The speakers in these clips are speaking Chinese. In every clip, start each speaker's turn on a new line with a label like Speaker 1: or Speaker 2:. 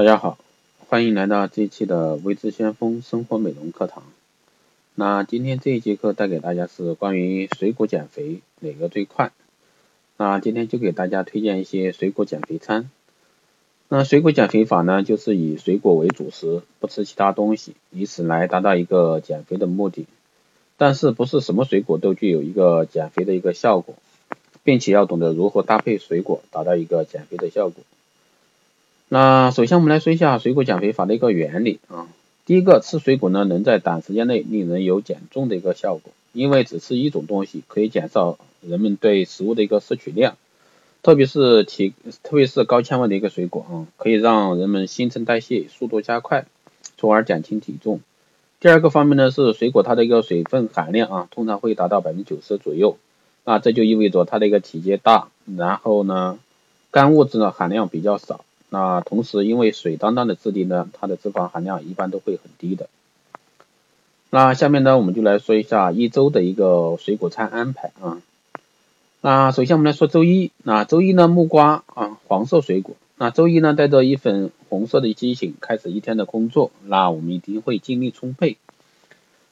Speaker 1: 大家好，欢迎来到这一期的微知先锋生活美容课堂。那今天这一节课带给大家是关于水果减肥哪个最快？那今天就给大家推荐一些水果减肥餐。那水果减肥法呢，就是以水果为主食，不吃其他东西，以此来达到一个减肥的目的。但是不是什么水果都具有一个减肥的一个效果，并且要懂得如何搭配水果，达到一个减肥的效果。那首先我们来说一下水果减肥法的一个原理啊。第一个，吃水果呢能在短时间内令人有减重的一个效果，因为只吃一种东西可以减少人们对食物的一个摄取量，特别是体特别是高纤维的一个水果啊，可以让人们新陈代谢速度加快，从而减轻体重。第二个方面呢是水果它的一个水分含量啊，通常会达到百分之九十左右，那这就意味着它的一个体积大，然后呢干物质呢含量比较少。那同时，因为水当当的质地呢，它的脂肪含量一般都会很低的。那下面呢，我们就来说一下一周的一个水果餐安排啊。那首先我们来说周一，那周一呢，木瓜啊，黄色水果。那周一呢，带着一粉红色的激情开始一天的工作，那我们一定会精力充沛。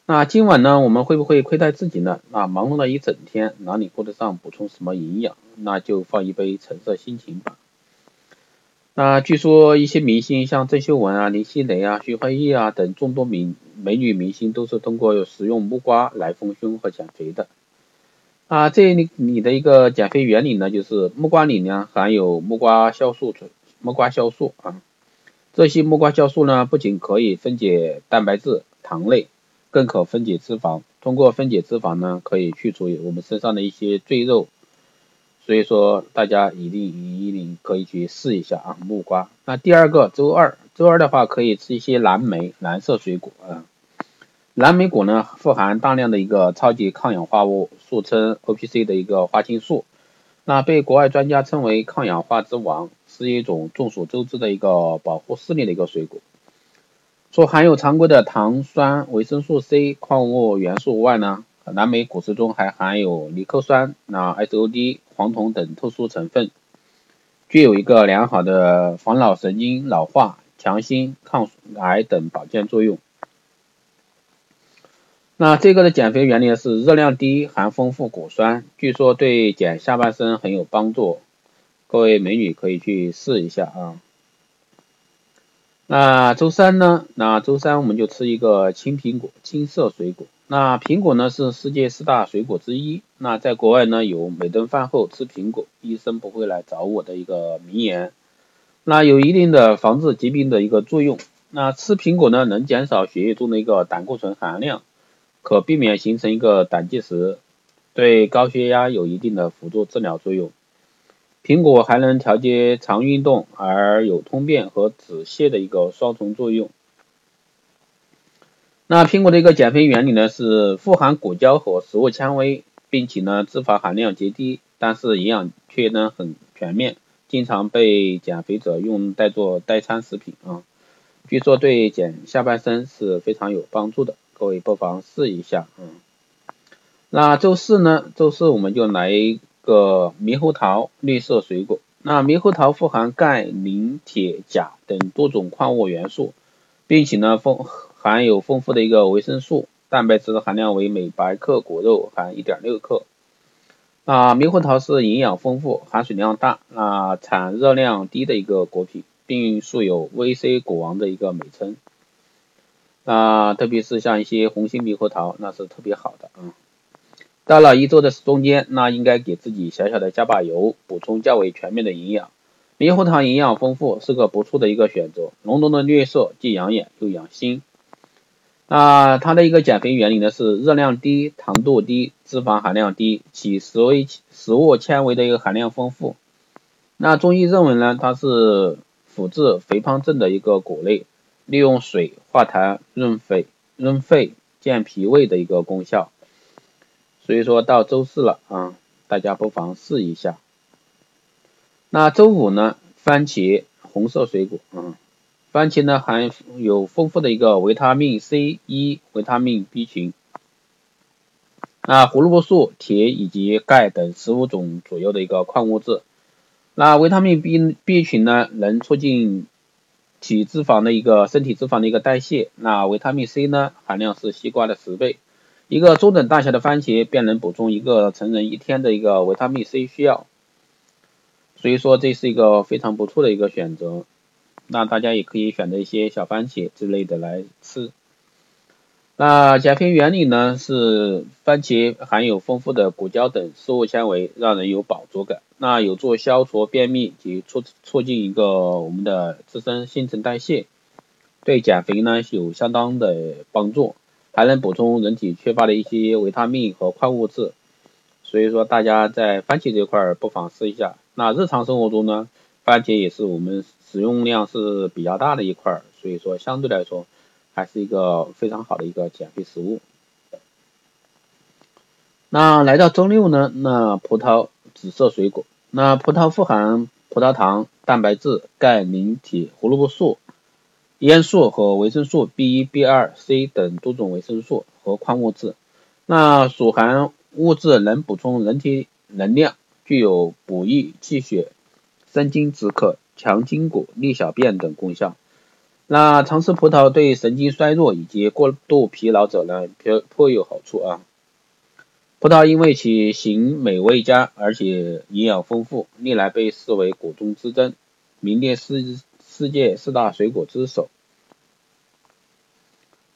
Speaker 1: 那今晚呢，我们会不会亏待自己呢？那忙碌了一整天，哪里顾得上补充什么营养？那就放一杯橙色心情吧。那据说一些明星，像郑秀文啊、林熙蕾啊、徐怀钰啊等众多明美女明星，都是通过食用木瓜来丰胸和减肥的。啊，这里你的一个减肥原理呢，就是木瓜里呢含有木瓜酵素、木瓜酵素啊。这些木瓜酵素呢，不仅可以分解蛋白质、糖类，更可分解脂肪。通过分解脂肪呢，可以去除我们身上的一些赘肉。所以说，大家一定一定可以去试一下啊，木瓜。那第二个周二，周二的话可以吃一些蓝莓，蓝色水果啊。蓝莓果呢，富含大量的一个超级抗氧化物，俗称 O P C 的一个花青素。那被国外专家称为抗氧化之王，是一种众所周知的一个保护视力的一个水果。除含有常规的糖酸、维生素 C、矿物元素外呢？蓝莓果实中还含有尼克酸、那 SOD、黄酮等特殊成分，具有一个良好的防脑神经老化、强心、抗癌等保健作用。那这个的减肥原理是热量低，含丰富果酸，据说对减下半身很有帮助。各位美女可以去试一下啊。那周三呢？那周三我们就吃一个青苹果，青色水果。那苹果呢是世界四大水果之一。那在国外呢有每顿饭后吃苹果，医生不会来找我的一个名言。那有一定的防治疾病的一个作用。那吃苹果呢能减少血液中的一个胆固醇含量，可避免形成一个胆结石，对高血压有一定的辅助治疗作用。苹果还能调节肠运动，而有通便和止泻的一个双重作用。那苹果的一个减肥原理呢，是富含果胶和食物纤维，并且呢脂肪含量极低，但是营养却呢很全面，经常被减肥者用代做代餐食品啊。据说对减下半身是非常有帮助的，各位不妨试一下啊。那周四呢，周四我们就来一个猕猴桃，绿色水果。那猕猴桃富含钙、磷、铁、钾等多种矿物元素，并且呢丰。含有丰富的一个维生素，蛋白质的含量为每百克果肉含一点六克。啊，猕猴桃是营养丰富、含水量大、啊产热量低的一个果品，并素有 VC 果王的一个美称。啊，特别是像一些红心猕猴桃，那是特别好的啊。到了一周的中间，那应该给自己小小的加把油，补充较为全面的营养。猕猴桃营养丰富，是个不错的一个选择。浓浓的绿色，既养眼又养心。那它的一个减肥原理呢是热量低、糖度低、脂肪含量低，其食物食物纤维的一个含量丰富。那中医认为呢，它是辅治肥胖症的一个果类，利用水化痰、润肺、润肺、健脾胃的一个功效。所以说到周四了啊，大家不妨试一下。那周五呢，番茄，红色水果嗯。番茄呢含有丰富的一个维他命 C、E、维他命 B 群，那胡萝卜素、铁以及钙等十五种左右的一个矿物质。那维他命 B B 群呢能促进体脂肪的一个身体脂肪的一个代谢。那维他命 C 呢，含量是西瓜的十倍，一个中等大小的番茄便能补充一个成人一天的一个维他命 C 需要。所以说这是一个非常不错的一个选择。那大家也可以选择一些小番茄之类的来吃。那减肥原理呢是番茄含有丰富的果胶等食物纤维，让人有饱足感。那有助消除便秘及促促进一个我们的自身新陈代谢，对减肥呢有相当的帮助，还能补充人体缺乏的一些维他命和矿物质。所以说大家在番茄这块儿不妨试一下。那日常生活中呢，番茄也是我们使用量是比较大的一块，所以说相对来说。还是一个非常好的一个减肥食物。那来到周六呢？那葡萄紫色水果，那葡萄富含葡萄糖、蛋白质、钙、磷、铁、胡萝卜素、烟素和维生素 B 一、B 二、C 等多种维生素和矿物质。那所含物质能补充人体能量，具有补益气血、生津止渴、强筋骨、利小便等功效。那常吃葡萄对神经衰弱以及过度疲劳者呢，颇颇有好处啊。葡萄因为其形美味佳，而且营养丰富，历来被视为果中之珍，名列世世界四大水果之首。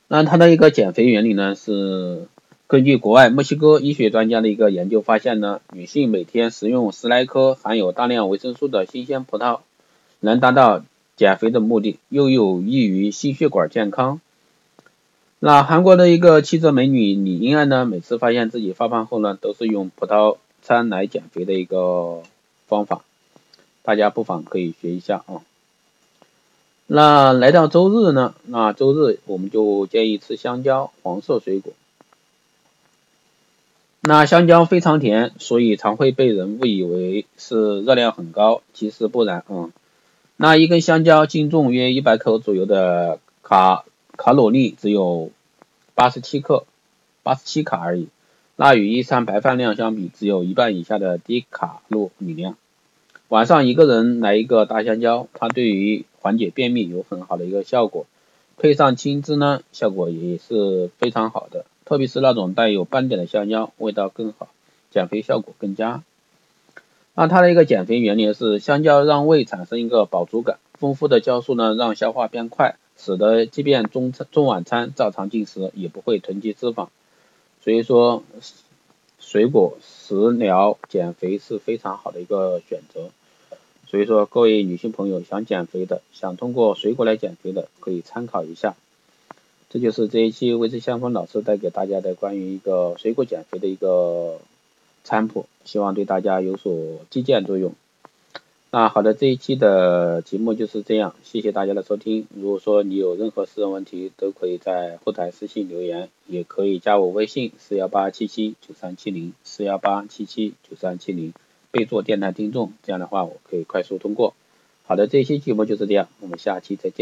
Speaker 1: 那它的一个减肥原理呢，是根据国外墨西哥医学专家的一个研究发现呢，女性每天食用十来颗含有大量维生素的新鲜葡萄，能达到。减肥的目的又有益于心血管健康。那韩国的一个气质美女李英爱呢，每次发现自己发胖后呢，都是用葡萄餐来减肥的一个方法，大家不妨可以学一下啊。那来到周日呢，那周日我们就建议吃香蕉，黄色水果。那香蕉非常甜，所以常会被人误以为是热量很高，其实不然啊。那一根香蕉净重约一百克左右的卡卡路里只有八十七克，八十七卡而已。那与一餐白饭量相比，只有一半以下的低卡路里量。晚上一个人来一个大香蕉，它对于缓解便秘有很好的一个效果。配上青汁呢，效果也是非常好的。特别是那种带有斑点的香蕉，味道更好，减肥效果更佳。那它的一个减肥原理是，香蕉让胃产生一个饱足感，丰富的酵素呢让消化变快，使得即便中餐中晚餐照常进食也不会囤积脂肪。所以说，水果食疗减肥是非常好的一个选择。所以说，各位女性朋友想减肥的，想通过水果来减肥的，可以参考一下。这就是这一期维持香风老师带给大家的关于一个水果减肥的一个。餐谱，希望对大家有所借鉴作用。那好的，这一期的节目就是这样，谢谢大家的收听。如果说你有任何私人问题，都可以在后台私信留言，也可以加我微信四幺八七七九三七零四幺八七七九三七零，备注电台听众，这样的话我可以快速通过。好的，这一期节目就是这样，我们下期再见。